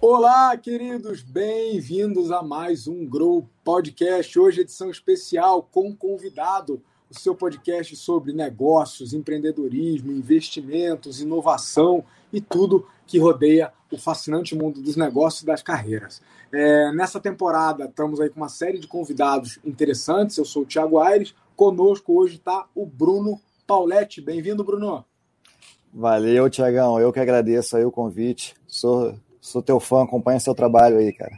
Olá, queridos, bem-vindos a mais um Grow Podcast. Hoje, edição especial com convidado, o seu podcast sobre negócios, empreendedorismo, investimentos, inovação e tudo que rodeia o fascinante mundo dos negócios e das carreiras. É, nessa temporada, estamos aí com uma série de convidados interessantes. Eu sou o Thiago Aires. Conosco hoje está o Bruno Pauletti. Bem-vindo, Bruno. Valeu, Tiagão. Eu que agradeço aí o convite. Sou Sou teu fã, acompanha seu trabalho aí, cara.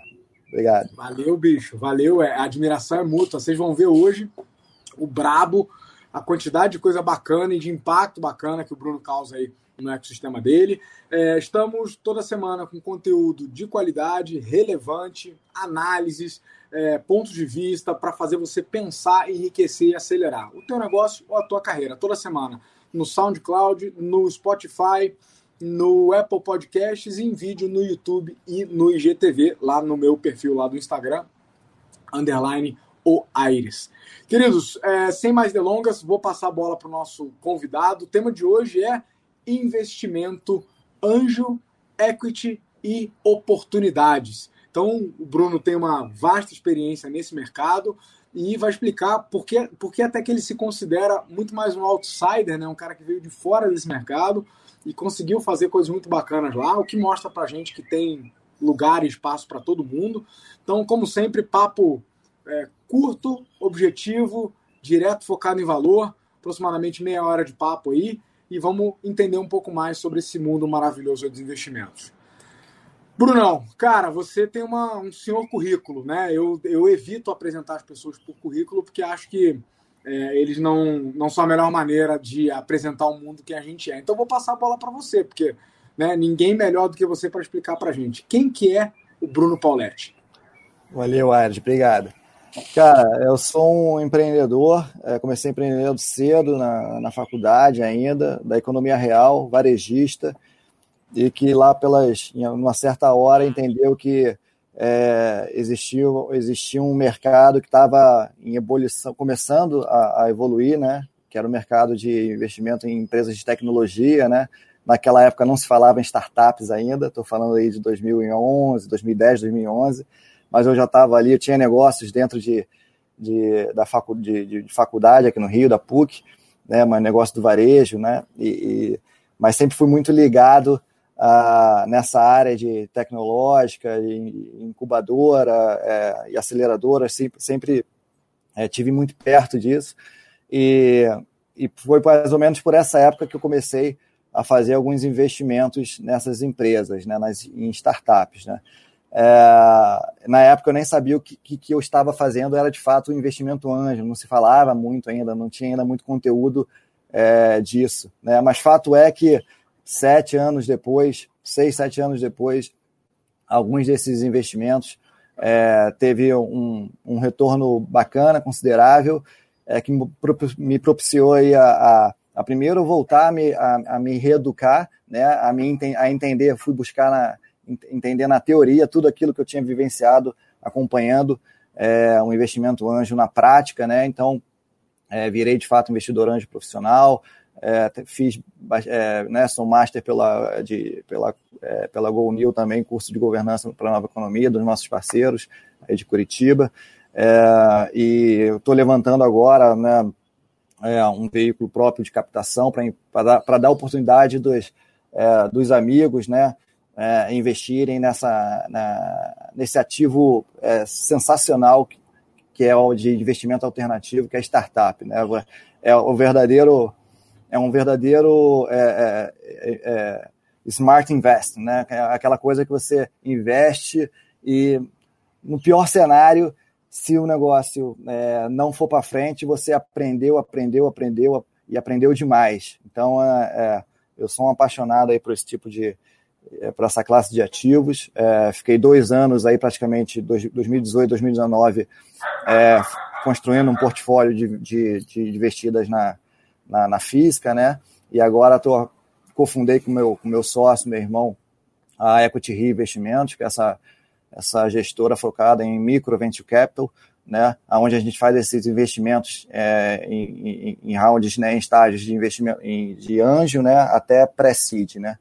Obrigado. Valeu, bicho. Valeu. É, a admiração é mútua. Vocês vão ver hoje o brabo, a quantidade de coisa bacana e de impacto bacana que o Bruno causa aí no ecossistema dele. É, estamos toda semana com conteúdo de qualidade, relevante, análises, é, pontos de vista para fazer você pensar, enriquecer e acelerar o teu negócio ou a tua carreira. Toda semana no SoundCloud, no Spotify, no Apple Podcasts e em vídeo no YouTube e no IGTV, lá no meu perfil lá do Instagram, underline o Aires. Queridos, é, sem mais delongas, vou passar a bola para o nosso convidado. O tema de hoje é investimento, anjo, equity e oportunidades. Então, o Bruno tem uma vasta experiência nesse mercado e vai explicar por que, por que até que ele se considera muito mais um outsider, né? um cara que veio de fora desse mercado, e conseguiu fazer coisas muito bacanas lá, o que mostra pra gente que tem lugar e espaço para todo mundo. Então, como sempre, papo é, curto, objetivo, direto, focado em valor, aproximadamente meia hora de papo aí, e vamos entender um pouco mais sobre esse mundo maravilhoso dos investimentos. Brunão, cara, você tem uma, um senhor currículo, né? Eu, eu evito apresentar as pessoas por currículo porque acho que é, eles não, não são a melhor maneira de apresentar o mundo que a gente é. Então vou passar a bola para você, porque né, ninguém melhor do que você para explicar para gente. Quem que é o Bruno Pauletti? Valeu, Aires, obrigado. Cara, eu sou um empreendedor, é, comecei empreendendo cedo na, na faculdade ainda, da economia real, varejista, e que lá pelas, em uma certa hora entendeu que é, existia, existia um mercado que estava em ebulição, começando a, a, evoluir, né? que era o mercado de investimento em empresas de tecnologia. Né? Naquela época não se falava em startups ainda, estou falando aí de 2011, 2010, 2011, mas eu já estava ali, eu tinha negócios dentro de, de, da facu, de, de, faculdade aqui no Rio, da PUC, né? mas negócio do varejo, né? E, e, mas sempre fui muito ligado ah, nessa área de tecnológica, incubadora é, e aceleradora, sempre, sempre é, tive muito perto disso. E, e foi mais ou menos por essa época que eu comecei a fazer alguns investimentos nessas empresas, né, nas, em startups. Né. É, na época eu nem sabia o que, que, que, eu estava fazendo, era de fato um investimento anjo, não se falava muito ainda, não tinha ainda muito conteúdo é, disso. Né, mas fato é que sete anos depois, seis, sete anos depois, alguns desses investimentos é, teve um, um, retorno bacana, considerável, é, que me propiciou aí a, a, a primeiro voltar a me, a, a, me reeducar, né, a, me, a entender, fui buscar na, entender na teoria tudo aquilo que eu tinha vivenciado, acompanhando é, um investimento anjo na prática, né, então é, virei de fato investidor anjo profissional, é, fiz, é, né, sou master pela, de, pela, é, pela GoNew também, curso de governança para a nova economia, dos nossos parceiros aí de Curitiba. É, e estou levantando agora né, é, um veículo próprio de captação para dar, dar oportunidade dos, dos amigos né, é, investirem nessa, na, nesse ativo sensacional que, é o de investimento alternativo, que é a startup. Né? É o verdadeiro é um verdadeiro é, é, é, é, smart invest, né? É aquela coisa que você investe e no pior cenário, se o negócio é, não for para frente, você aprendeu, aprendeu, aprendeu e aprendeu demais. Então, eu sou um apaixonado aí por esse tipo de para essa classe de ativos. fiquei dois anos aí praticamente 2018, 2019 construindo um portfólio de, de, de investidas na na, na física, né? E agora tô, cofundei com meu, com meu sócio, meu irmão, a Equity Re Investimentos, que é essa, essa gestora focada em micro venture capital, né, onde a gente faz esses investimentos é, em, em, em, rounds, né, em estágios de investimento em, de anjo, né, até pré-seed, né.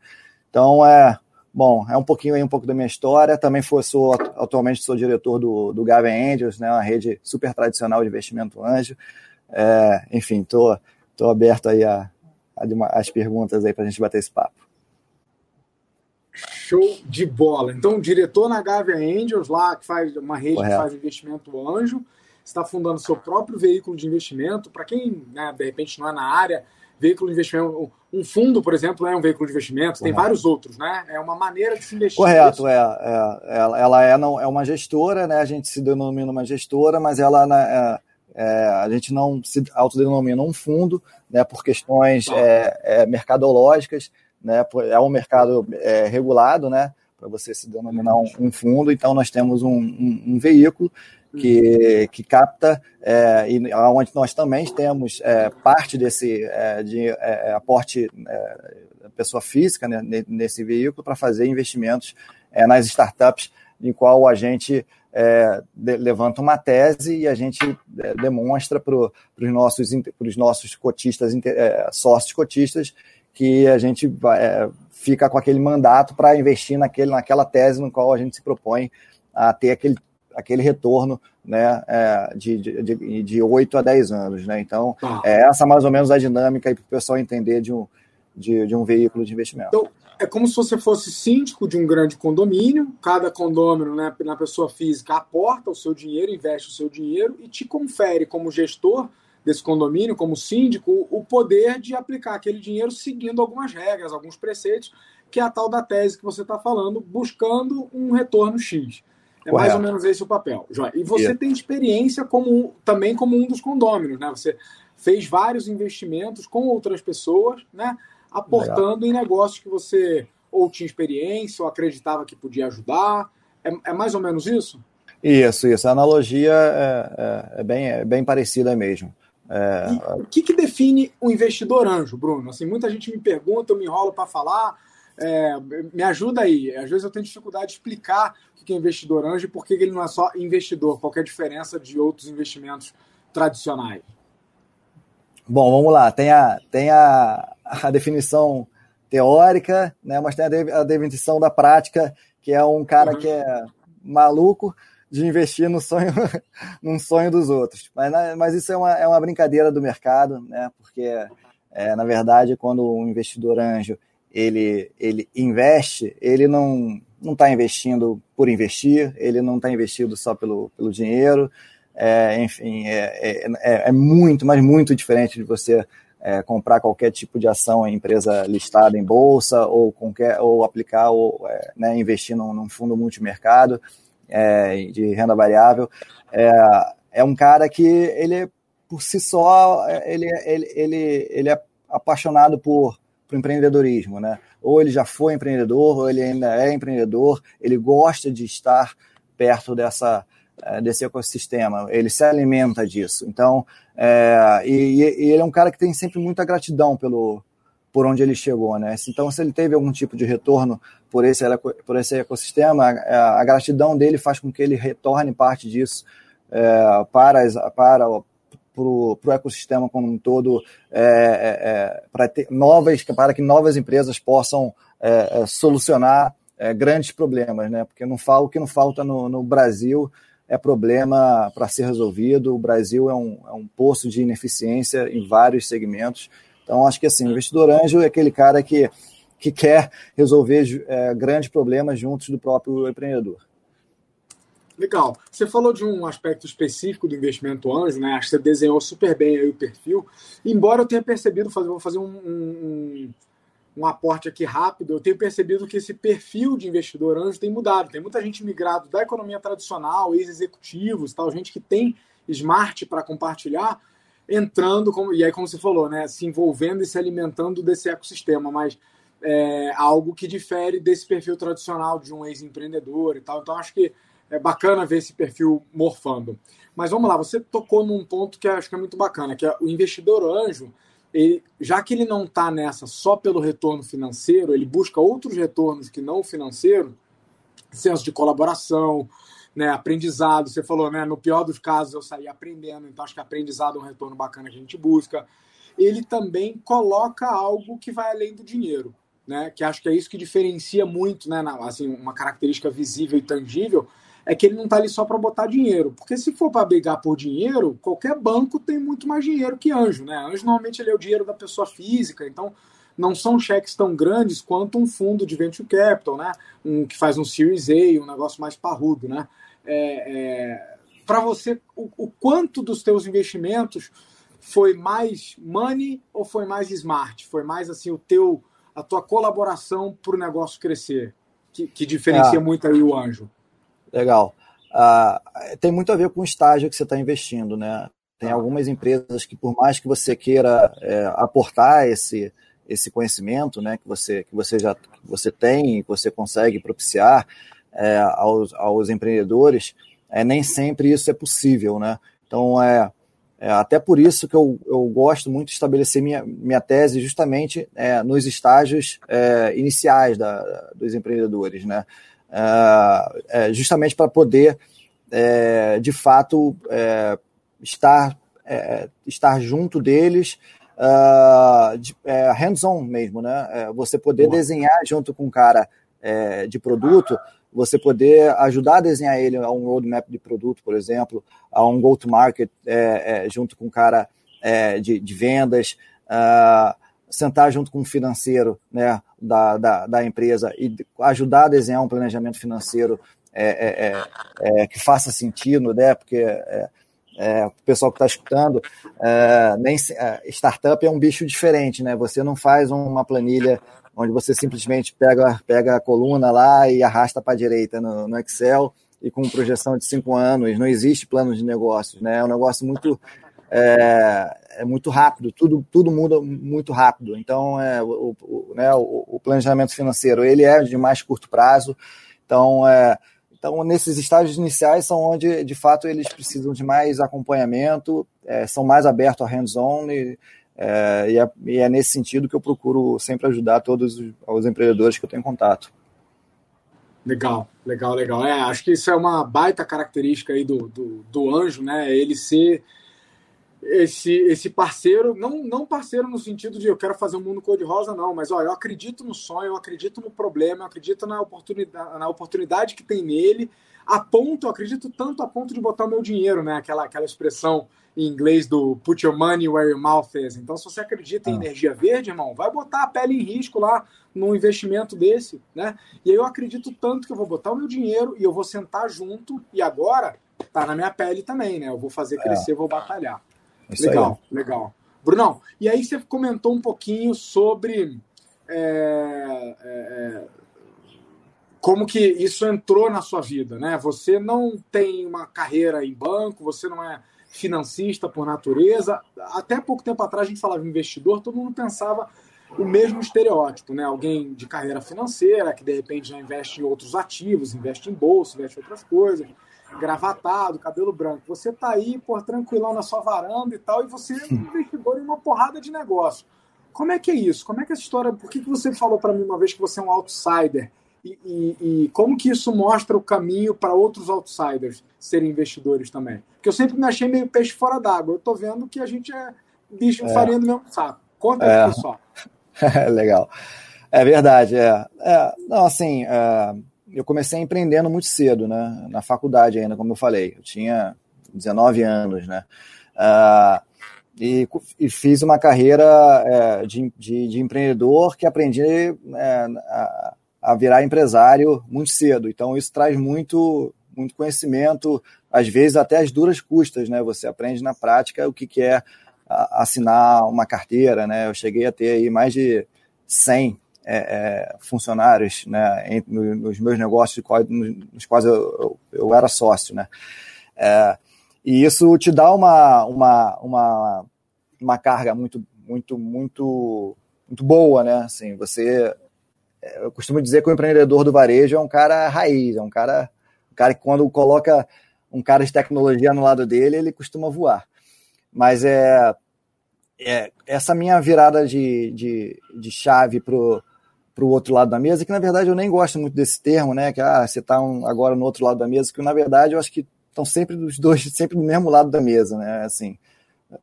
Então, é, bom, é um pouquinho aí, um pouco da minha história. Também for, sou, atualmente sou diretor do, do Gavin Angels, né, uma rede super tradicional de investimento anjo. É, enfim, tô, tô aberto aí a, a, as perguntas aí para a gente bater esse papo. Show de bola. Então, diretor na Gavia Angels, lá que faz uma rede Correto. que faz investimento anjo, está fundando seu próprio veículo de investimento. Para quem, né, de repente, não é na área, veículo de investimento, um fundo, por exemplo, é um veículo de investimento, tem vários outros, né? É uma maneira de se investir. Correto, é, é, Ela é, não, é uma gestora, né? A gente se denomina uma gestora, mas ela é, é, a gente não se autodenomina um fundo, né? Por questões é, é, mercadológicas né? É um mercado é, regulado, né? Para você se denominar um, um, fundo, então nós temos um, um, um veículo que, que capta é, e onde nós também temos é, parte desse é, de é, aporte é, pessoa física né, nesse veículo para fazer investimentos é, nas startups em qual a gente é, de, levanta uma tese e a gente é, demonstra para os nossos, nossos cotistas, é, sócios cotistas que a gente é, fica com aquele mandato para investir naquele, naquela tese no qual a gente se propõe a ter aquele, aquele retorno né, é, de, de, de 8 a 10 anos. Né? Então, ah. é essa mais ou menos a dinâmica para o pessoal entender de um, de, de um veículo de investimento. Então, é como se você fosse síndico de um grande condomínio, cada condomínio, né, na pessoa física, aporta o seu dinheiro, investe o seu dinheiro e te confere como gestor desse condomínio, como síndico, o poder de aplicar aquele dinheiro seguindo algumas regras, alguns preceitos, que é a tal da tese que você está falando, buscando um retorno X. É Correto. mais ou menos esse o papel. E você tem experiência como também como um dos condôminos, né? Você fez vários investimentos com outras pessoas, né? Aportando Legal. em negócios que você ou tinha experiência ou acreditava que podia ajudar. É, é mais ou menos isso? Isso, isso. A analogia é, é, é bem, é bem parecida mesmo. É... o que, que, define o um investidor anjo, Bruno? Assim, muita gente me pergunta, eu me enrolo para falar. É, me ajuda aí. Às vezes eu tenho dificuldade de explicar o que é investidor anjo e por que ele não é só investidor. Qual é a diferença de outros investimentos tradicionais? Bom, vamos lá. Tem a, tem a, a definição teórica, né, mas tem a, a definição da prática, que é um cara uhum. que é maluco, de investir no sonho, num sonho dos outros. Mas, mas isso é uma, é uma brincadeira do mercado, né? Porque, é, na verdade, quando um investidor anjo ele, ele investe, ele não não está investindo por investir, ele não está investindo só pelo, pelo dinheiro. É, enfim, é, é, é, muito, mas muito diferente de você é, comprar qualquer tipo de ação em empresa listada em bolsa ou, qualquer, ou aplicar ou é, né, investir num, num fundo multimercado é, de renda variável, é, é um cara que ele por si só ele, ele, ele, ele é apaixonado por, por empreendedorismo, né? Ou ele já foi empreendedor, ou ele ainda é empreendedor, ele gosta de estar perto dessa, é, desse ecossistema, ele se alimenta disso. Então, é, e, e, ele é um cara que tem sempre muita gratidão pelo, por onde ele chegou, né? Então, se ele teve algum tipo de retorno por esse, por esse ecossistema, a, a gratidão dele faz com que ele retorne parte disso é, para, para o ecossistema como um todo, é, é, é, para, ter novas, para que novas empresas possam é, é, solucionar grandes problemas, né? Porque não fala, o que não falta no, no Brasil é problema para ser resolvido. O Brasil é um, é um poço de ineficiência em vários segmentos então, acho que assim, o investidor anjo é aquele cara que, que quer resolver é, grandes problemas juntos do próprio empreendedor. Legal. Você falou de um aspecto específico do investimento anjo, né? Acho que você desenhou super bem aí o perfil. Embora eu tenha percebido, vou fazer um, um, um aporte aqui rápido, eu tenho percebido que esse perfil de investidor anjo tem mudado. Tem muita gente migrado da economia tradicional, ex-executivos, tal, gente que tem smart para compartilhar, entrando, como, e aí como você falou, né, se envolvendo e se alimentando desse ecossistema, mas é algo que difere desse perfil tradicional de um ex-empreendedor e tal. Então acho que é bacana ver esse perfil morfando. Mas vamos lá, você tocou num ponto que acho que é muito bacana, que é o investidor anjo, ele, já que ele não está nessa só pelo retorno financeiro, ele busca outros retornos que não o financeiro, senso de colaboração, né, aprendizado. Você falou, né, no pior dos casos eu saí aprendendo, então acho que aprendizado é um retorno bacana que a gente busca. Ele também coloca algo que vai além do dinheiro, né, que acho que é isso que diferencia muito, né, assim, uma característica visível e tangível, é que ele não está ali só para botar dinheiro. Porque se for para brigar por dinheiro, qualquer banco tem muito mais dinheiro que anjo, né? Anjo normalmente ele é o dinheiro da pessoa física, então não são cheques tão grandes quanto um fundo de venture capital, né? Um que faz um Series A, um negócio mais parrudo, né? É, é, para você, o, o, quanto dos teus investimentos foi mais money ou foi mais smart? Foi mais assim o teu, a tua colaboração para o negócio crescer, que, que diferencia ah. muito aí o anjo? Legal. Ah, tem muito a ver com o estágio que você está investindo, né? Tem algumas empresas que, por mais que você queira é, aportar esse, esse conhecimento, né, que você, que você já que você tem, que você consegue propiciar é, aos, aos empreendedores, é, nem sempre isso é possível, né? Então, é, é até por isso que eu, eu gosto muito de estabelecer minha, minha tese justamente é, nos estágios é, iniciais da, dos empreendedores, né? É, é, justamente para poder, é, de fato, estar, estar junto deles, uh, de, hands-on mesmo, né? você poder Boa. desenhar junto com um cara de produto, você poder ajudar a desenhar ele a um roadmap de produto, por exemplo, a um go-to-market junto com um cara de, de vendas, uh, sentar junto com o financeiro né, da, da, da, empresa e ajudar a desenhar um planejamento financeiro é, é, é, é que faça sentido, né? Porque é, é, o pessoal que está escutando, nem startup é um bicho diferente, né? Você não faz uma planilha onde você simplesmente pega, pega a coluna lá e arrasta para a direita no, no Excel e com projeção de cinco anos. Não existe plano de negócios, né? É um negócio muito é, é, muito rápido, tudo, tudo muda muito rápido. Então, é, o, o, né, o, o, planejamento financeiro ele é de mais curto prazo. Então, é, então, nesses estágios iniciais são onde, de fato, eles precisam de mais acompanhamento, é, são mais abertos a hands-on e, é, e, é, e, é, nesse sentido que eu procuro sempre ajudar todos os, os empreendedores que eu tenho contato. Legal, legal, legal. É, acho que isso é uma baita característica aí do, do, do anjo, né? Ele ser esse, esse parceiro, não, não parceiro no sentido de eu quero fazer um mundo cor-de-rosa, não, mas ó, eu acredito no sonho, eu acredito no problema, eu acredito na oportunidade, na oportunidade que tem nele, a ponto, eu acredito tanto a ponto de botar o meu dinheiro, né? Aquela, aquela expressão em inglês do put your money where your mouth is. Então, se você acredita em ah. energia verde, irmão, vai botar a pele em risco lá num investimento desse, né? E aí eu acredito tanto que eu vou botar o meu dinheiro e eu vou sentar junto e agora tá na minha pele também, né? Eu vou fazer é. crescer, é. vou batalhar. Isso legal, aí. legal. Brunão, e aí você comentou um pouquinho sobre é, é, é, como que isso entrou na sua vida, né? Você não tem uma carreira em banco, você não é financista por natureza. Até pouco tempo atrás a gente falava investidor, todo mundo pensava o mesmo estereótipo, né? Alguém de carreira financeira que de repente já investe em outros ativos, investe em bolsa, investe em outras coisas gravatado, cabelo branco. Você tá aí, por tranquilão na sua varanda e tal, e você é um investidor em uma porrada de negócio. Como é que é isso? Como é que essa história. Por que, que você falou para mim uma vez que você é um outsider? E, e, e como que isso mostra o caminho para outros outsiders serem investidores também? Porque eu sempre me achei meio peixe fora d'água. Eu tô vendo que a gente é bicho é. farinha do mesmo saco. Conta é. pessoal. Legal. É verdade, é. é não, assim, é, eu comecei empreendendo muito cedo, né? Na faculdade ainda, como eu falei. Eu tinha 19 anos, né? Uh, e, e, fiz uma carreira é, de, de, de, empreendedor que aprendi é, a, a, virar empresário muito cedo. Então, isso traz muito, muito conhecimento, às vezes até as duras custas, né? Você aprende na prática o que, que é assinar uma carteira, né? Eu cheguei a ter aí mais de 100 é, é, funcionários né, em, nos meus negócios nos quais eu, eu, eu era sócio. Né? É, e isso te dá uma, uma, uma, uma carga muito, muito, muito, muito boa. Né? Assim, você, é, eu costumo dizer que o empreendedor do varejo é um cara raiz, é um cara, um cara que quando coloca um cara de tecnologia no lado dele, ele costuma voar. Mas é, é essa minha virada de, de, de chave pro para o outro lado da mesa, que na verdade eu nem gosto muito desse termo, né? Que ah, você está um, agora no outro lado da mesa, que na verdade eu acho que estão sempre dos dois, sempre do mesmo lado da mesa, né? Assim,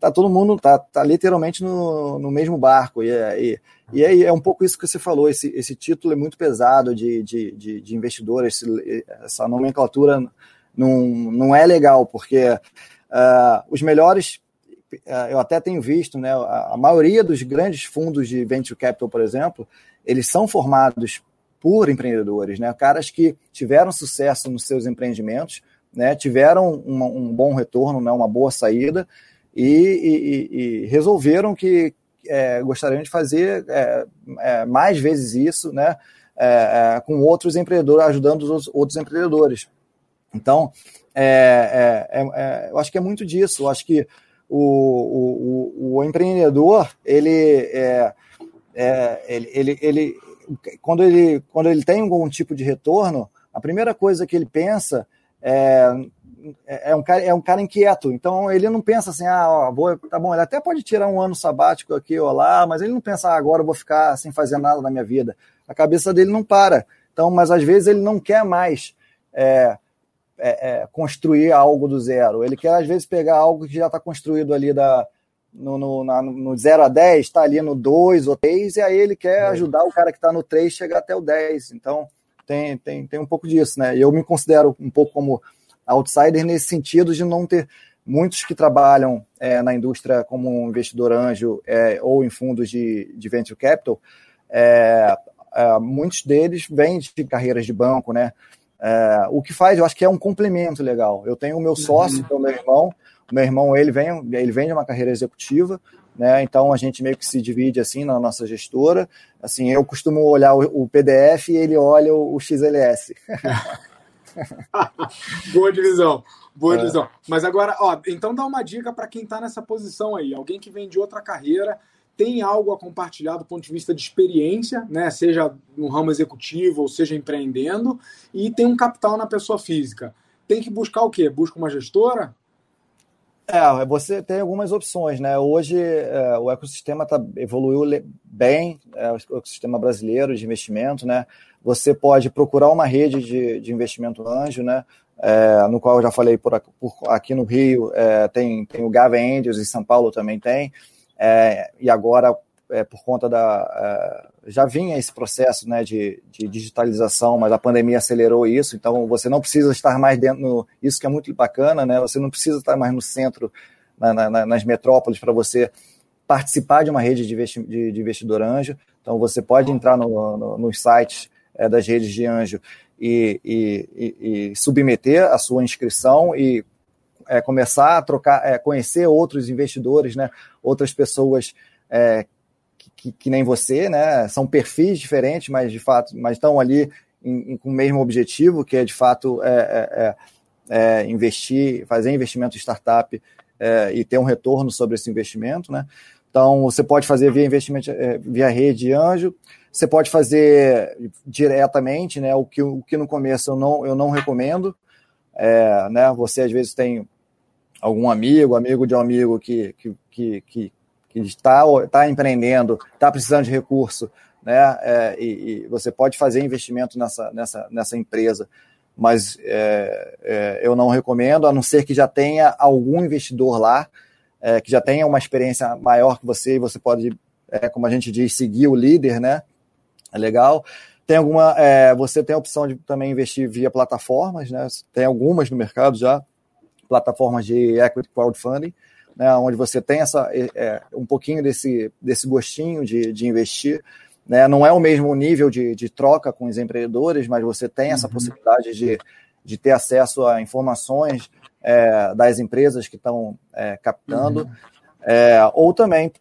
tá todo mundo tá, tá literalmente no, no mesmo barco e, e, e aí é um pouco isso que você falou esse, esse título é muito pesado de, de, de, de investidor esse, essa nomenclatura não, não é legal porque uh, os melhores uh, eu até tenho visto né a, maioria dos grandes fundos de venture capital por exemplo eles são formados por empreendedores né caras que tiveram sucesso nos seus empreendimentos né tiveram um bom retorno né uma boa saída e, e, e resolveram que é, gostariam de fazer é, é, mais vezes isso, né, é, é, com outros empreendedores, ajudando os outros empreendedores. Então, é, eu acho que é muito disso. Eu acho que o, o, o, o empreendedor, ele, ele, ele, ele, quando ele, quando ele tem algum tipo de retorno, a primeira coisa que ele pensa é, é, é um cara, é um cara inquieto, então ele não pensa assim, ah, ó, vou, tá bom, ele até pode tirar um ano sabático aqui ou lá, mas ele não pensa, ah, agora eu vou ficar sem fazer nada na minha vida. A cabeça dele não para. Então, mas às vezes ele não quer mais é, é, é, construir algo do zero. Ele quer, às vezes, pegar algo que já está construído ali da, no, no, na, no 0 a 10, está ali no 2 ou 3, e aí ele quer é. ajudar o cara que está no 3 chegar até o 10. Então, tem, tem, tem um pouco disso, né? Eu me considero um pouco como outsider nesse sentido de não ter muitos que trabalham é, na indústria como um investidor anjo é, ou em fundos de, de venture capital, é, é muitos deles vêm de carreiras de banco, né? É, o que faz, eu acho que é um complemento legal. Eu tenho o meu sócio, uhum. o meu irmão. Meu irmão ele vem, ele vem de uma carreira executiva, né? Então a gente meio que se divide assim na nossa gestora. Assim, eu costumo olhar o, o PDF e ele olha o, o XLS. Boa divisão. Boa é. divisão. Mas agora, ó, então dá uma dica para quem está nessa posição aí, alguém que vem de outra carreira, tem algo a compartilhar do ponto de vista de experiência, né? Seja no ramo executivo ou seja empreendendo, e tem um capital na pessoa física. Tem que buscar o quê? Busca uma gestora? É, você tem algumas opções, né? Hoje é, o ecossistema tá, evoluiu bem, é, o ecossistema brasileiro de investimento, né? Você pode procurar uma rede de, de investimento anjo, né? É, no qual eu já falei por, por aqui no Rio, é, tem, tem o Gava Angels, em São Paulo também tem, é, e agora, é, por conta da. É, já vinha esse processo né, de, de, digitalização, mas a pandemia acelerou isso, então você não precisa estar mais dentro. No, isso que é muito bacana, né? Você não precisa estar mais no centro, na, na, nas metrópoles, para você participar de uma rede de, investi, de, de investidor anjo. Então você pode entrar no, no, nos sites é, das redes de anjo e, e, e, e, submeter a sua inscrição e é, começar a trocar, é, conhecer outros investidores, né, outras pessoas é, que, que, nem você, né, são perfis diferentes, mas de fato, mas estão ali em, em, com o mesmo objetivo, que é de fato é, é, investir, fazer investimento em startup e ter um retorno sobre esse investimento, né? Então, você pode fazer via investimento, via rede de anjo, você pode fazer diretamente, né? O que, o que no começo eu não, eu não recomendo. É, né? Você às vezes tem algum amigo, amigo de um amigo que, que, que, que, está, está empreendendo, está precisando de recurso, né? É, e, e, você pode fazer investimento nessa, nessa, nessa empresa, mas é, é eu não recomendo, a não ser que já tenha algum investidor lá, é, que já tenha uma experiência maior que você, e você pode, é, como a gente diz, seguir o líder, né? é legal. Tem alguma, é, você tem a opção de também investir via plataformas, né? Tem algumas no mercado já, plataformas de equity crowdfunding, né? Onde você tem essa, é, é, um pouquinho desse, desse gostinho de, de investir. Né? Não é o mesmo nível de, de troca com os empreendedores, mas você tem essa uhum. possibilidade de, de ter acesso a informações é, das empresas que estão é, captando. Uhum. É, ou também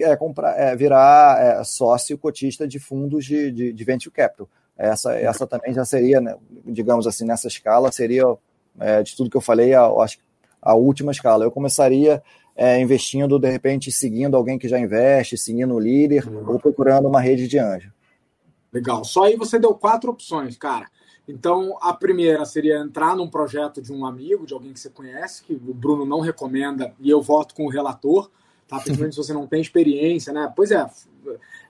é, comprar, é, virar é, sócio cotista de fundos de, de, de, venture capital. Essa, essa também já seria, né, digamos assim, nessa escala, seria, de tudo que eu falei, a, acho, a última escala. Eu começaria é, investindo, de repente, seguindo alguém que já investe, seguindo o líder, uhum. ou procurando uma rede de anjo. Legal. Só aí você deu quatro opções, cara. Então, a primeira seria entrar num projeto de um amigo, de alguém que você conhece, que o Bruno não recomenda, e eu voto com o relator. tá? principalmente se você não tem experiência, né? Pois é,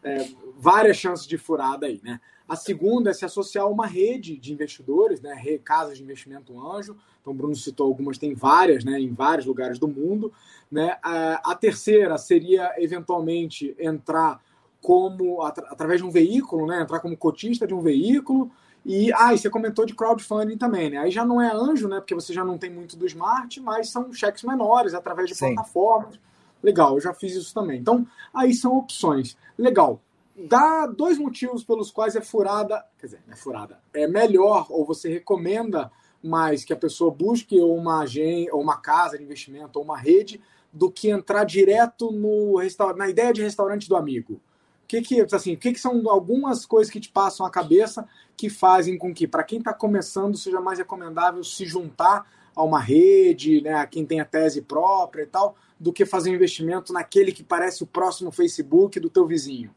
é, várias chances de furada aí, né? A segunda é se associar a uma rede de investidores, né? Casas de investimento anjo. Então, o Bruno citou algumas, tem várias, né? Em vários lugares do mundo. Né? A terceira seria, eventualmente, entrar como através de um veículo, né? Entrar como cotista de um veículo. E, ah, e você comentou de crowdfunding também, né? Aí já não é anjo, né? Porque você já não tem muito do smart, mas são cheques menores através de Sim. plataformas. Legal, eu já fiz isso também. Então, aí são opções. Legal. Dá dois motivos pelos quais é furada, quer dizer, é furada, é melhor ou você recomenda mais que a pessoa busque uma agência, ou uma casa de investimento, ou uma rede, do que entrar direto no na ideia de restaurante do amigo. O que que, assim, que, que são algumas coisas que te passam a cabeça que fazem com que, para quem está começando, seja mais recomendável se juntar a uma rede, né, a quem tem a tese própria e tal, do que fazer um investimento naquele que parece o próximo Facebook do teu vizinho?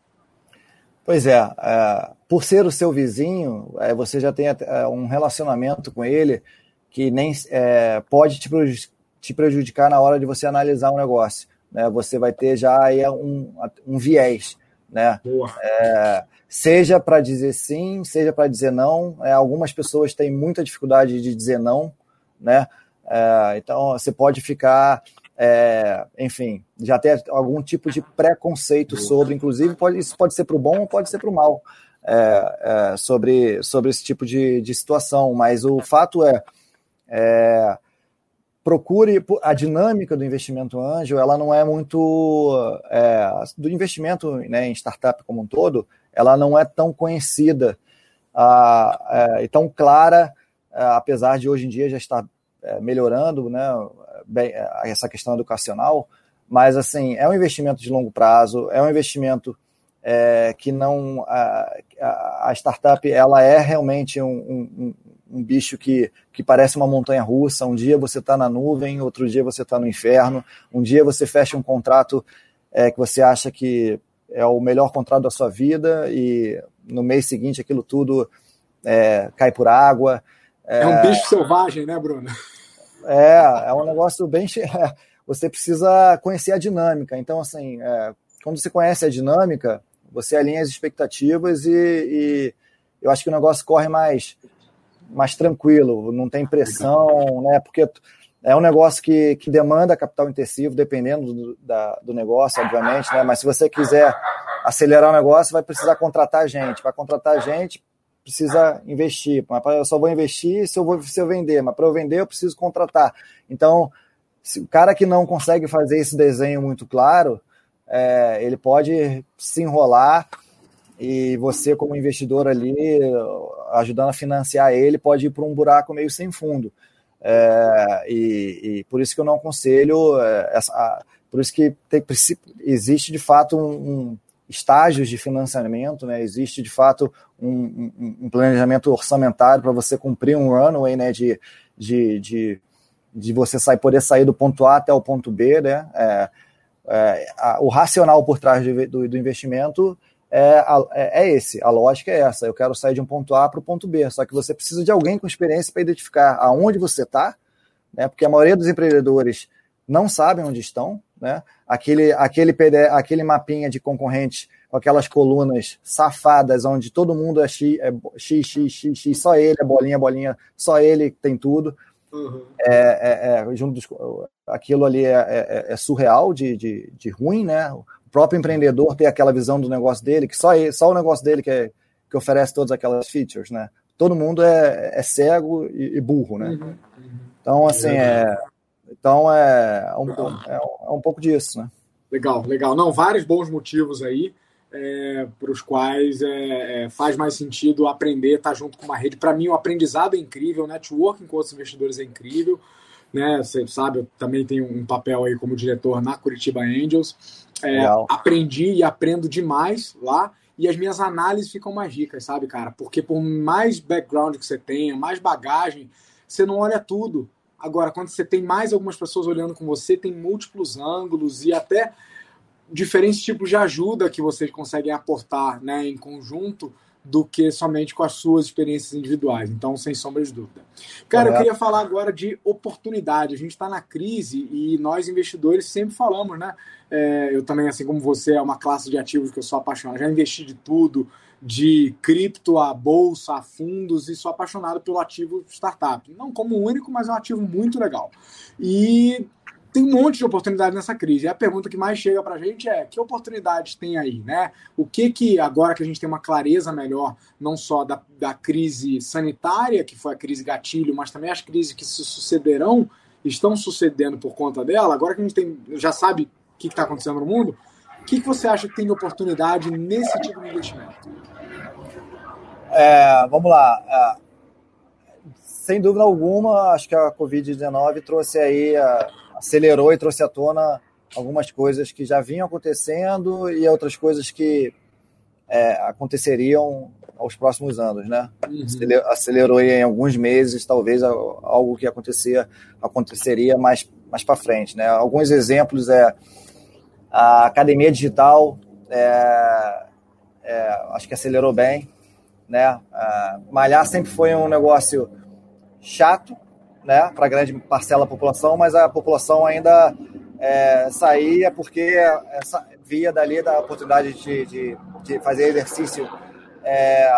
Pois é, é por ser o seu vizinho, é, você já tem é, um relacionamento com ele que nem é, pode te, te, prejudicar na hora de você analisar um negócio. Né? Você vai ter já aí um, um viés. Né? É, seja para dizer sim, seja para dizer não. É, algumas pessoas têm muita dificuldade de dizer não. Né? Então você pode ficar é, enfim, já tem algum tipo de preconceito sobre, inclusive, pode, isso pode ser para o bom ou pode ser para o mal, é, é, sobre, sobre esse tipo de, de situação. Mas o fato é, é, procure a dinâmica do investimento anjo, ela não é muito é, do investimento né, em startup como um todo, ela não é tão conhecida é, e tão clara, apesar de hoje em dia já estar melhorando, né? bem, é, essa questão educacional, mas assim é um investimento de longo prazo, é um investimento é, que não a, a, startup ela é realmente um, um, um, bicho que, que parece uma montanha russa. Um dia você está na nuvem, outro dia você está no inferno, um dia você fecha um contrato é, que você acha que é o melhor contrato da sua vida e no mês seguinte aquilo tudo é, cai por água. É, é um bicho selvagem, né, Bruno? É, é um negócio bem. Você precisa conhecer a dinâmica. Então, assim, é, quando você conhece a dinâmica, você alinha as expectativas e, e, eu acho que o negócio corre mais, mais tranquilo, não tem pressão, né? Porque é um negócio que, que demanda capital intensivo, dependendo do, da, do negócio, obviamente, né? Mas se você quiser acelerar o negócio, vai precisar contratar gente. Vai contratar gente precisa investir. Mas eu só vou investir se eu, vou, se eu vender, mas para eu vender eu preciso contratar. Então, se o cara que não consegue fazer esse desenho muito claro, é, ele pode se enrolar e você, como investidor ali, ajudando a financiar ele, pode ir para um buraco meio sem fundo. É, e, e, por isso que eu não aconselho, é, essa, por isso que tem, existe de fato um, um estágios de financiamento, né? Existe de fato um, um, planejamento orçamentário para você cumprir um runway, né? De, de, de, de, você sair, poder sair do ponto A até o ponto B, né? É, é, a, o racional por trás do, do, do investimento é, é, é, esse, a lógica é essa. Eu quero sair de um ponto A para o ponto B, só que você precisa de alguém com experiência para identificar aonde você está, né? Porque a maioria dos empreendedores não sabem onde estão, né? Aquele, aquele, aquele mapinha de concorrente com aquelas colunas safadas, onde todo mundo é X, é X, X, X, X, só ele é bolinha, bolinha, só ele tem tudo. Uhum. É, é, é, junto dos, aquilo ali é, é, é, surreal de, de, de, ruim, né? O próprio empreendedor tem aquela visão do negócio dele, que só, ele, só o negócio dele que, é, que oferece todas aquelas features, né? Todo mundo é, é cego e, e burro, né? Uhum. Uhum. Então, assim, é, então é um, é, é um pouco disso, né? Legal, legal. Não, vários bons motivos aí é, para os quais é, é, faz mais sentido aprender, estar tá junto com uma rede. Para mim, o aprendizado é incrível, o networking com outros investidores é incrível. Né? Você sabe, eu também tenho um papel aí como diretor na Curitiba Angels. É, aprendi e aprendo demais lá e as minhas análises ficam mais ricas, sabe, cara? Porque por mais background que você tenha, mais bagagem, você não olha tudo. Agora, quando você tem mais algumas pessoas olhando com você, tem múltiplos ângulos e até diferentes tipos de ajuda que vocês conseguem aportar né, em conjunto, do que somente com as suas experiências individuais. Então, sem sombra de dúvida. Cara, eu queria falar agora de oportunidade. A gente está na crise e nós, investidores, sempre falamos, né? É, eu também, assim como você, é uma classe de ativos que eu sou apaixonado. Já investi de tudo, de cripto a bolsa, a fundos, e sou apaixonado pelo ativo startup. Não como único, mas é um ativo muito legal. E tem um monte de oportunidade nessa crise. E a pergunta que mais chega para a gente é: que oportunidades tem aí, né? O que que, agora que a gente tem uma clareza melhor, não só da, da crise sanitária, que foi a crise gatilho, mas também as crises que se sucederão, estão sucedendo por conta dela, agora que a gente tem, já sabe o que está acontecendo no mundo, o que, que você acha que tem de oportunidade nesse tipo de investimento? É, vamos lá. É, sem dúvida alguma, acho que a Covid-19 trouxe aí a acelerou e trouxe à tona algumas coisas que já vinham acontecendo e outras coisas que é, aconteceriam aos próximos anos, né? Uhum. Acelerou em alguns meses, talvez algo que acontecia, aconteceria mais, mais para frente, né? Alguns exemplos é a academia digital, é, é, acho que acelerou bem, né? malhar sempre foi um negócio chato, né, para grande parcela da população, mas a população ainda é, saía porque essa, via dali da oportunidade de, de, de fazer exercício é,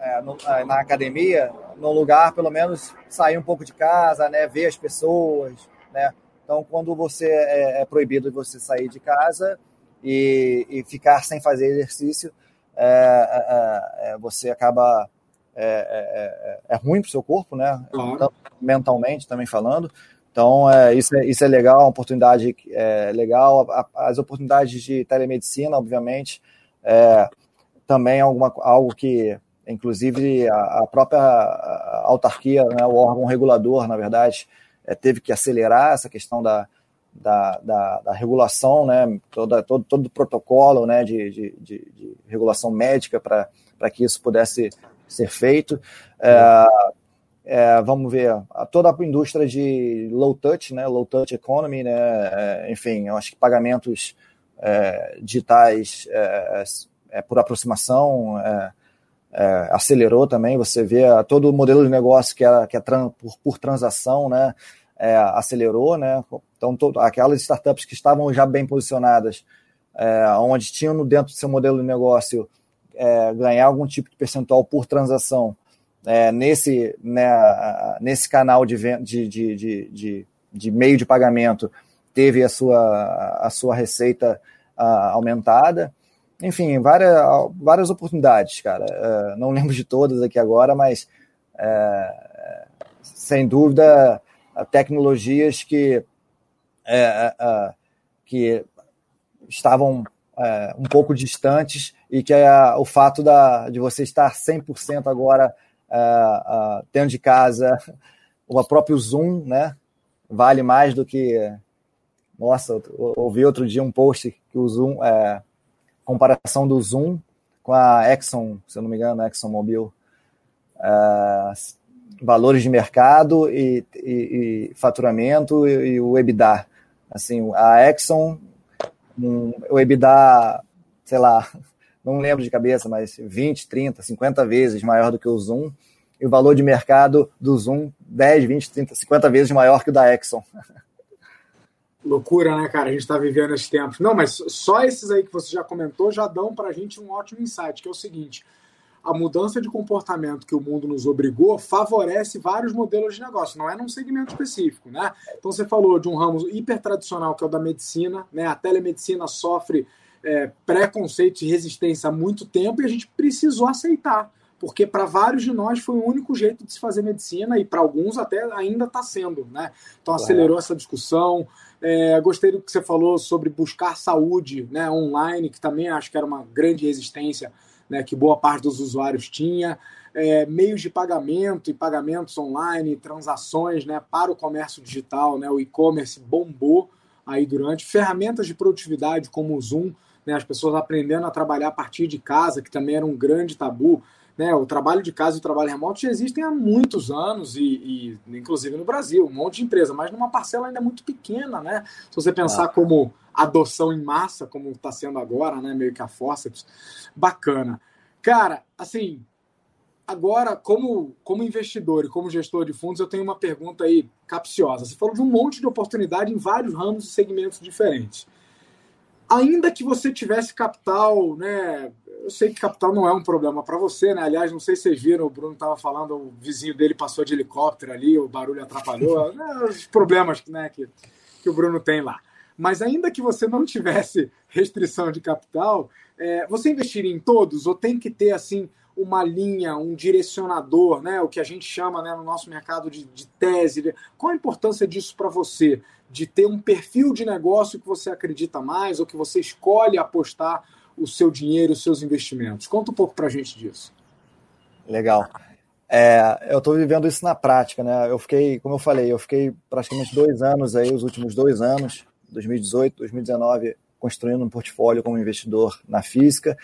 é, no, na academia, no lugar, pelo menos, sair um pouco de casa, né, ver as pessoas, né? Então, quando você é, é proibido de você sair de casa e, e ficar sem fazer exercício, é, é, você acaba é, é, é, é ruim para o seu corpo, né? Claro. Mentalmente também falando. Então, é, isso, é, isso é legal, uma oportunidade é, legal. As oportunidades de telemedicina, obviamente, é, também é alguma, algo que, inclusive, a, a própria autarquia, né, o órgão regulador, na verdade, é, teve que acelerar essa questão da, da, da, da regulação, né, toda, todo, todo o protocolo né, de, de, de, de regulação médica para que isso pudesse ser feito. É, é, vamos ver, toda a indústria de low touch, né, low touch economy, né, é, enfim, eu acho que pagamentos é, digitais é, é, por aproximação acelerou também. Você vê todo o modelo de negócio que é, que é tran, por, por transação, né, acelerou, né. Então, todo, aquelas startups que estavam já bem posicionadas, onde tinham dentro do seu modelo de negócio é, ganhar algum tipo de percentual por transação é, nesse, né, nesse canal de, de, de, de, de, meio de pagamento teve a sua, a sua receita aumentada. Enfim, várias, várias oportunidades, cara. É, não lembro de todas aqui agora, mas é, sem dúvida tecnologias que, é, é, que estavam um pouco distantes e que é o fato da, de você estar 100% agora uh, uh, de casa, o próprio Zoom, né? Vale mais do que. Nossa, ouvi outro dia um post que o Zoom, é, comparação do Zoom com a Exxon, se eu não me engano, a ExxonMobil, uh, valores de mercado e, e, e faturamento e, e, o EBITDA. Assim, a Exxon, um, o EBITDA, sei lá, não lembro de cabeça, mas 20, 30, 50 vezes maior do que o Zoom, e o valor de mercado do Zoom 10, 20, 30, 50 vezes maior que o da Exxon. Loucura, né, cara? A gente está vivendo esses tempos. Não, mas só esses aí que você já comentou já dão para a gente um ótimo insight, que é o seguinte: a mudança de comportamento que o mundo nos obrigou favorece vários modelos de negócio, não é num segmento específico, né? Então você falou de um ramo hiper tradicional que é o da medicina, né? A telemedicina sofre é, preconceito e resistência há muito tempo e a gente precisou aceitar, porque para vários de nós foi o único jeito de se fazer medicina e para alguns até ainda está sendo, né? Então acelerou essa discussão. É, gostei do que você falou sobre buscar saúde né, online, que também acho que era uma grande resistência né, que boa parte dos usuários tinha. É, meios de pagamento e pagamentos online, transações né, para o comércio digital, né, o e-commerce bombou aí durante. Ferramentas de produtividade como o Zoom né, as pessoas aprendendo a trabalhar a partir de casa, que também era um grande tabu. Né, o trabalho de casa e o trabalho remoto já existem há muitos anos, e, e, inclusive no Brasil, um monte de empresa, mas numa parcela ainda muito pequena. Né? Se você pensar ah. como adoção em massa, como está sendo agora, né, meio que a forceps, bacana. Cara, assim, agora, como, como investidor e como gestor de fundos, eu tenho uma pergunta aí capciosa. Você falou de um monte de oportunidade em vários ramos e segmentos diferentes. Ainda que você tivesse capital, né? Eu sei que capital não é um problema para você, né? Aliás, não sei se vocês viram, o Bruno estava falando, o vizinho dele passou de helicóptero ali, o barulho atrapalhou, né? os problemas né, que, que o Bruno tem lá. Mas ainda que você não tivesse restrição de capital, é, você investiria em todos ou tem que ter assim uma linha, um direcionador, né? O que a gente chama né, no nosso mercado de, de tese. Qual a importância disso para você? De ter um perfil de negócio que você acredita mais ou que você escolhe apostar o seu dinheiro, os seus investimentos? Conta um pouco para a gente disso. Legal. É, eu estou vivendo isso na prática, né? Eu fiquei, como eu falei, eu fiquei praticamente dois anos aí, os últimos dois anos, 2018, 2019, construindo um portfólio como investidor na física.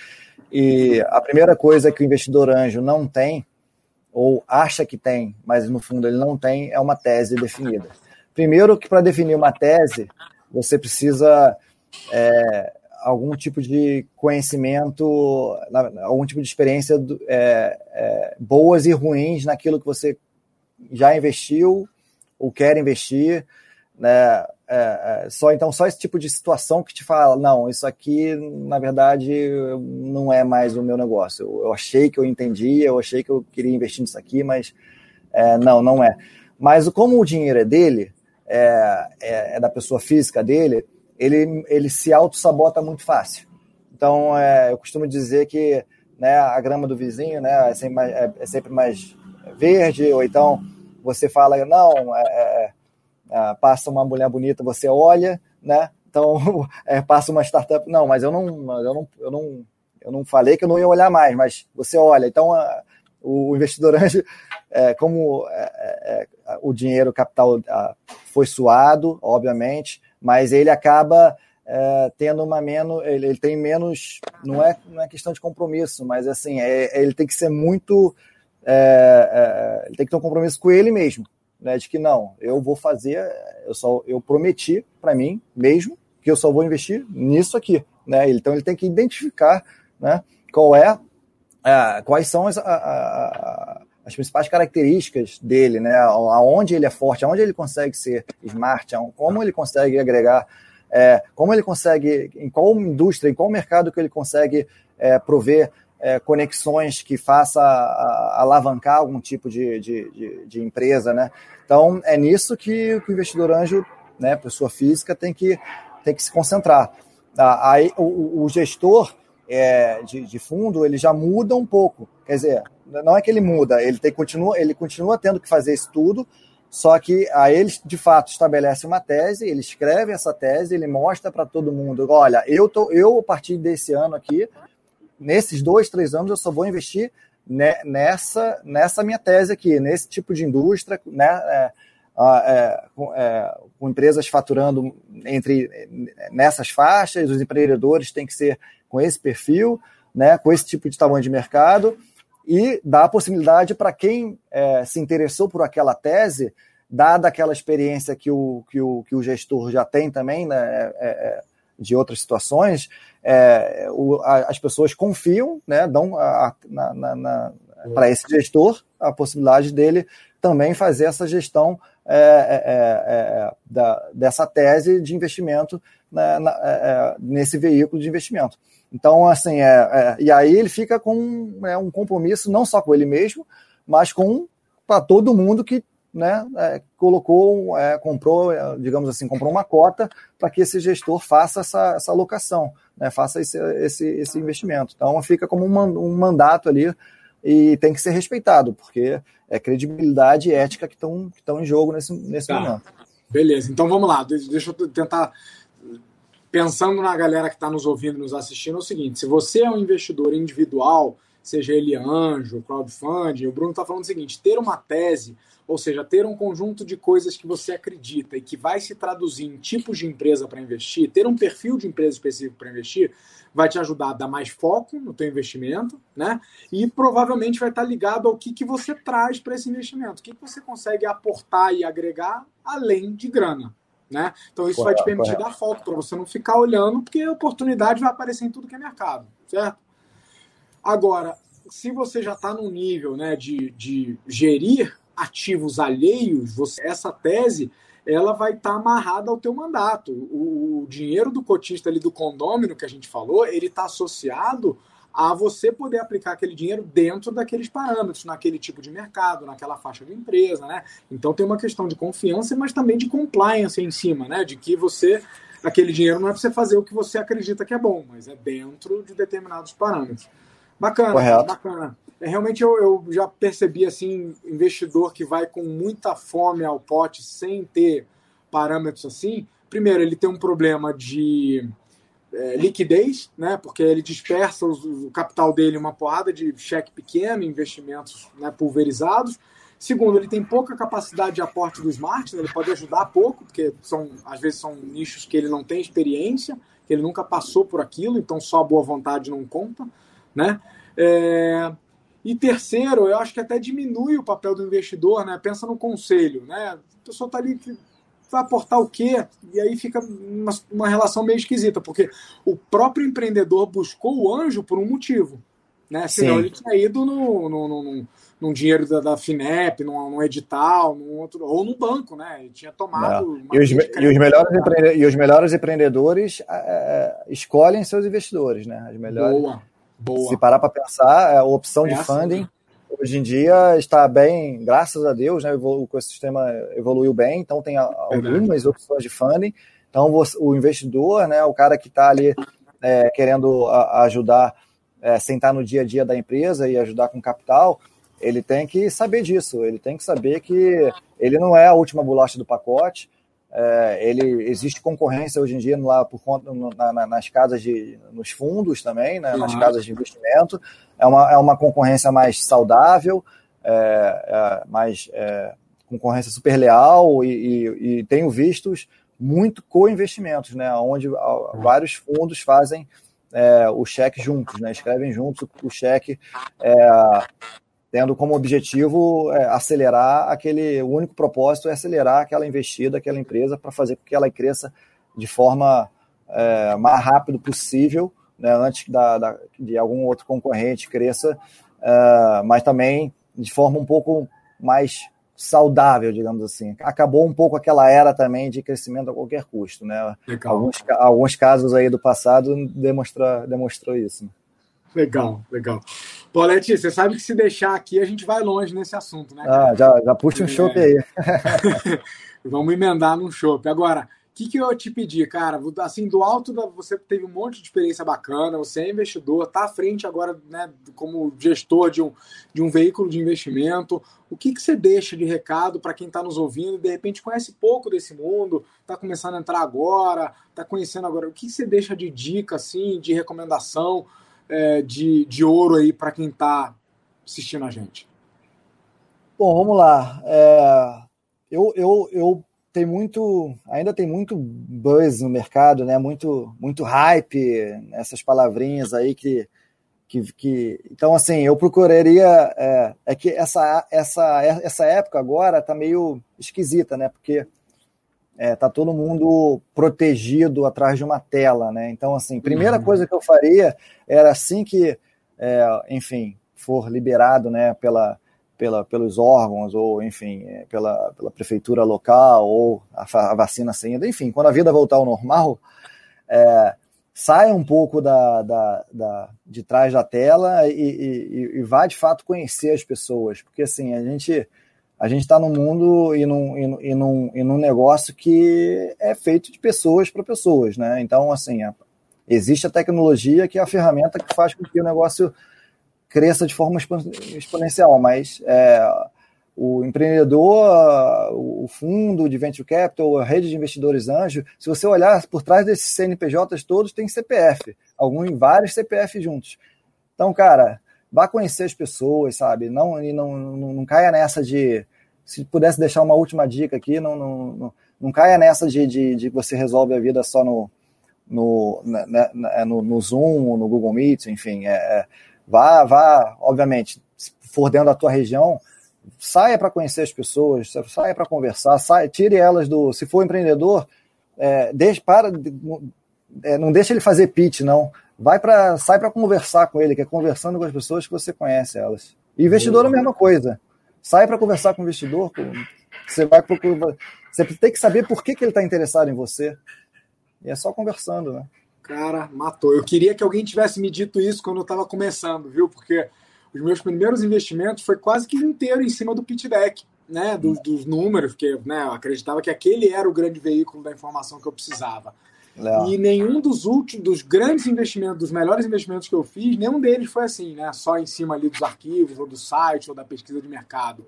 E a primeira coisa que o investidor anjo não tem, ou acha que tem, mas no fundo ele não tem, é uma tese definida. Primeiro que para definir uma tese, você precisa é, algum tipo de conhecimento, algum tipo de experiência é, é, boas e ruins naquilo que você já investiu ou quer investir, né? É, é, só então só esse tipo de situação que te fala não isso aqui na verdade não é mais o meu negócio. Eu, eu achei que eu entendi eu achei que eu queria investir nisso aqui mas é, não não é. Mas como o dinheiro é dele é, é, é da pessoa física dele ele ele se auto sabota muito fácil. Então é, eu costumo dizer que né, a grama do vizinho né é sempre mais, sempre mais verde ou então você fala não é, ah, passa uma mulher bonita, você olha, né? Então, é, passa uma startup, não, mas eu não, eu não, eu não, eu não falei que eu não ia olhar mais, mas você olha. Então, a, o investidor anjo, é, como é, é, é o dinheiro, o capital a, foi suado, obviamente, mas ele acaba é, tendo uma menos, ele, ele, tem menos, não é, não é questão de compromisso, mas assim, ele tem que ser muito, ele tem que ter um compromisso com ele mesmo, né, de que não, eu vou fazer, eu só eu prometi para mim mesmo que eu só vou investir nisso aqui, né? Então ele tem que identificar, né, qual é, é quais são as, a, a, as principais características dele, né? Aonde ele é forte, aonde ele consegue ser smart, como ele consegue agregar, é, como ele consegue, em qual indústria, em qual mercado que ele consegue é, prover é, conexões que faça a, a alavancar algum tipo de, de, de, de, empresa, né? Então, é nisso que, que o investidor anjo, né, pessoa física, tem que, tem que se concentrar. Ah, aí, o, o gestor é, de, de, fundo, ele já muda um pouco. Quer dizer, não é que ele muda, ele, tem, continua, ele continua tendo que fazer isso tudo, só que aí ele, de fato, estabelece uma tese, ele escreve essa tese, ele mostra para todo mundo, olha, eu, tô, eu, a partir desse ano aqui, nesses dois, três anos eu só vou investir nessa, nessa minha tese aqui, nesse tipo de indústria, né, é, é, com, é, com, empresas faturando entre nessas faixas, os empreendedores têm que ser com esse perfil, né, com esse tipo de tamanho de mercado, e dá a possibilidade para quem é, se interessou por aquela tese, dada aquela experiência que o, que o, que o gestor já tem também, né, é, é, de outras situações, é, o, a, as pessoas confiam, né, dão para esse gestor a possibilidade dele também fazer essa gestão é, é, é, é da, dessa tese de investimento né, na, nesse veículo de investimento. Então, assim, e aí ele fica com um compromisso não só com ele mesmo, mas com para todo mundo que né, é, colocou, é, comprou, digamos assim, comprou uma cota para que esse gestor faça essa, essa alocação, né, faça esse, esse, esse investimento. Então fica como um, um mandato ali e tem que ser respeitado, porque é credibilidade e ética que estão que em jogo nesse, nesse tá. momento. Beleza, então vamos lá, deixa eu tentar. Pensando na galera que está nos ouvindo, nos assistindo, é o seguinte: se você é um investidor individual, seja ele anjo, crowdfunding, o Bruno está falando o seguinte: ter uma tese ou seja, ter um conjunto de coisas que você acredita e que vai se traduzir em tipos de empresa para investir, ter um perfil de empresa específico para investir, vai te ajudar a dar mais foco no teu investimento, né? E provavelmente vai estar ligado ao que, que você traz para esse investimento, o que, que você consegue aportar e agregar além de grana. Né? Então isso correto, vai te permitir correto. dar foco para você não ficar olhando, porque a oportunidade vai aparecer em tudo que é mercado, certo? Agora, se você já está num nível né, de, de gerir ativos alheios, você, essa tese ela vai estar tá amarrada ao teu mandato. O, o, dinheiro do cotista ali do condômino que a gente falou, ele está associado a você poder aplicar aquele dinheiro dentro daqueles parâmetros, naquele tipo de mercado, naquela faixa de empresa, né? Então tem uma questão de confiança, mas também de compliance em cima, né? De que você aquele dinheiro não é para você fazer o que você acredita que é bom, mas é dentro de determinados parâmetros. Bacana, Correto. bacana. É, realmente eu, eu já percebi assim, investidor que vai com muita fome ao pote sem ter parâmetros assim. Primeiro, ele tem um problema de é, liquidez, né? Porque ele dispersa os, o capital dele uma porrada de cheque pequeno, investimentos né, pulverizados. Segundo, ele tem pouca capacidade de aporte do smart, né? ele pode ajudar pouco, porque são, às vezes são nichos que ele não tem experiência, que ele nunca passou por aquilo, então só a boa vontade não conta, né? É... E terceiro, eu acho que até diminui o papel do investidor, né? Pensa no conselho, né? A pessoa está ali, vai aportar o quê? E aí fica uma, uma relação meio esquisita, porque o próprio empreendedor buscou o anjo por um motivo, né? Senão Sim. ele tinha ido no, no, no, num dinheiro da, da FINEP, num, num, edital, num outro, ou num banco, né? Ele tinha tomado. E os, e, os melhores e os melhores empreendedores é, escolhem seus investidores, né? As melhores. Boa, boa. Se parar para pensar, a opção é de assim, funding. Né? Hoje em dia está bem, graças a Deus, né? O ecossistema evoluiu bem, então tem algumas opções de funding. Então, o investidor, né, o cara que está ali é, querendo ajudar, é, sentar no dia a dia da empresa e ajudar com capital, ele tem que saber disso, ele tem que saber que ele não é a última bolacha do pacote, é, ele existe concorrência hoje em dia lá por conta na, na, nas casas de nos fundos também, né, nas casas de investimento. É uma, é uma concorrência mais saudável, é, é, mais é, concorrência super leal e, e, e tenho vistos muito co-investimentos, né, onde vários fundos fazem é, o cheque juntos, né, escrevem juntos o, o cheque é, tendo como objetivo é, acelerar aquele o único propósito é acelerar aquela investida, aquela empresa para fazer com que ela cresça de forma é, mais rápido possível, né, antes da, da, de algum outro concorrente cresça, é, mas também de forma um pouco mais saudável, digamos assim. Acabou um pouco aquela era também de crescimento a qualquer custo, né? Alguns, alguns casos aí do passado demonstra, demonstrou isso. Legal, legal. Paulette, você sabe que se deixar aqui a gente vai longe nesse assunto, né? Ah, já, já puxa um é... aí. Vamos emendar num chope. Agora, o que, que eu te pedi, cara? Assim, do alto da, você teve um monte de experiência bacana, você é investidor, está à frente agora, né, como gestor de um, de um veículo de investimento. O que, que você deixa de recado para quem está nos ouvindo e de repente conhece pouco desse mundo, está começando a entrar agora, está conhecendo agora? O que, que você deixa de dica, assim, de recomendação? É, de, de ouro aí para quem está assistindo a gente? Bom, vamos lá. É, eu, eu, eu tenho muito, ainda tem muito buzz no mercado, né? Muito, muito hype, essas palavrinhas aí que, que, que... então assim, eu procuraria é, é que essa, essa, essa época agora tá meio esquisita, né? Porque é, tá todo mundo protegido atrás de uma tela, né? Então, assim, primeira uhum. coisa que eu faria era assim que, é, enfim, for liberado, né, pela, pela, pelos órgãos ou, enfim, é, pela, pela prefeitura local ou a, a vacina saindo, enfim, quando a vida voltar ao normal, é, saia um pouco da, da, da, de trás da tela e, e, e vá de fato conhecer as pessoas, porque assim a gente a gente está num mundo e num, e, num, e num negócio que é feito de pessoas para pessoas, né? Então, assim, a, existe a tecnologia que é a ferramenta que faz com que o negócio cresça de forma exponencial, mas é, o empreendedor, o fundo de venture capital, a rede de investidores anjo, se você olhar por trás desses CNPJs todos, tem CPF, alguns vários CPF juntos. Então, cara, vá conhecer as pessoas, sabe? Não, e não, não, não caia nessa de. Se pudesse deixar uma última dica aqui, não, não, não, não caia nessa de, de, de você resolve a vida só no, no, né, né é no, no Zoom, no Google Meet, enfim. É, é, vá, vá, obviamente, se for dentro da tua região, saia para conhecer as pessoas, saia para conversar, saia, tire elas do. Se for empreendedor, é, deixe, para, é, não deixe ele fazer pitch, não vai para sai para conversar com ele, que é conversando com as pessoas que você conhece elas. E investidor é a mesma coisa. Sai para conversar com o investidor, você vai procurar, você tem que saber por que, que ele está interessado em você. E é só conversando, né? Cara, matou. Eu queria que alguém tivesse me dito isso quando eu estava começando, viu? Porque os meus primeiros investimentos foi quase que inteiro em cima do pitch deck, né? Dos, dos números, porque né, eu acreditava que aquele era o grande veículo da informação que eu precisava. Legal. E nenhum dos últimos, dos grandes investimentos, dos melhores investimentos que eu fiz, nenhum deles foi assim, né? Só em cima ali dos arquivos, ou do site, ou da pesquisa de mercado.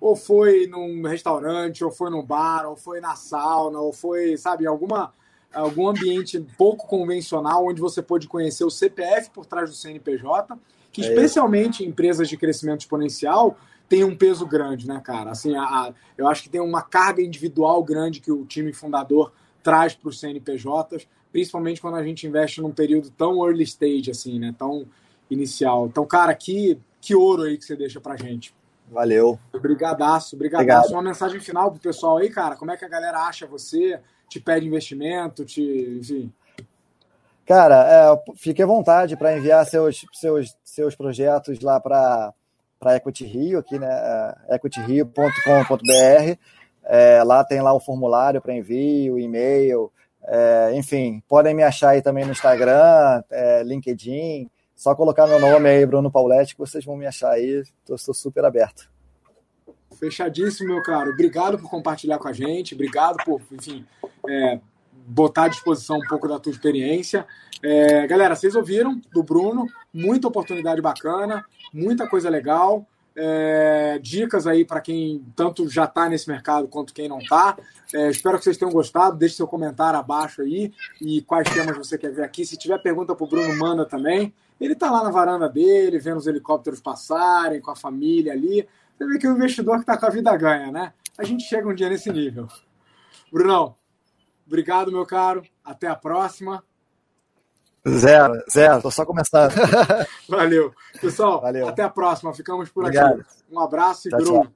Ou foi num restaurante, ou foi num bar, ou foi na sauna, ou foi, sabe, alguma algum ambiente pouco convencional onde você pode conhecer o CPF por trás do CNPJ, que é especialmente em empresas de crescimento exponencial tem um peso grande, né, cara? Assim, a, a, eu acho que tem uma carga individual grande que o time fundador traz para os CNPJs, principalmente quando a gente investe num período tão early stage, assim, né? Tão inicial. Então, cara, que, que ouro aí que você deixa pra gente. Valeu. Obrigadaço, obrigadaço. Obrigado. Uma mensagem final pro pessoal aí, cara. Como é que a galera acha você? Te pede investimento? Te, enfim. Cara, é, fique à vontade para enviar seus, seus, seus projetos lá para para Equity Rio, aqui, né? É, equityrio.com.br. É, lá tem lá o formulário para envio, e-mail, é, enfim, podem me achar aí também no Instagram, é, LinkedIn, só colocar meu nome aí, Bruno Pauletti, que vocês vão me achar aí, estou super aberto. Fechadíssimo, meu caro. Obrigado por compartilhar com a gente, obrigado por, enfim, é, botar à disposição um pouco da tua experiência. É, galera, vocês ouviram do Bruno, muita oportunidade bacana, muita coisa legal. É, dicas aí para quem tanto já está nesse mercado quanto quem não está. É, espero que vocês tenham gostado. Deixe seu comentário abaixo aí e quais temas você quer ver aqui. Se tiver pergunta para o Bruno, manda também. Ele está lá na varanda dele, vendo os helicópteros passarem, com a família ali. Você vê que o investidor que está com a vida ganha, né? A gente chega um dia nesse nível. Brunão, obrigado, meu caro. Até a próxima. Zero, zero, tô só começando. Valeu. Pessoal, Valeu. até a próxima. Ficamos por Obrigado. aqui. Um abraço e tchau,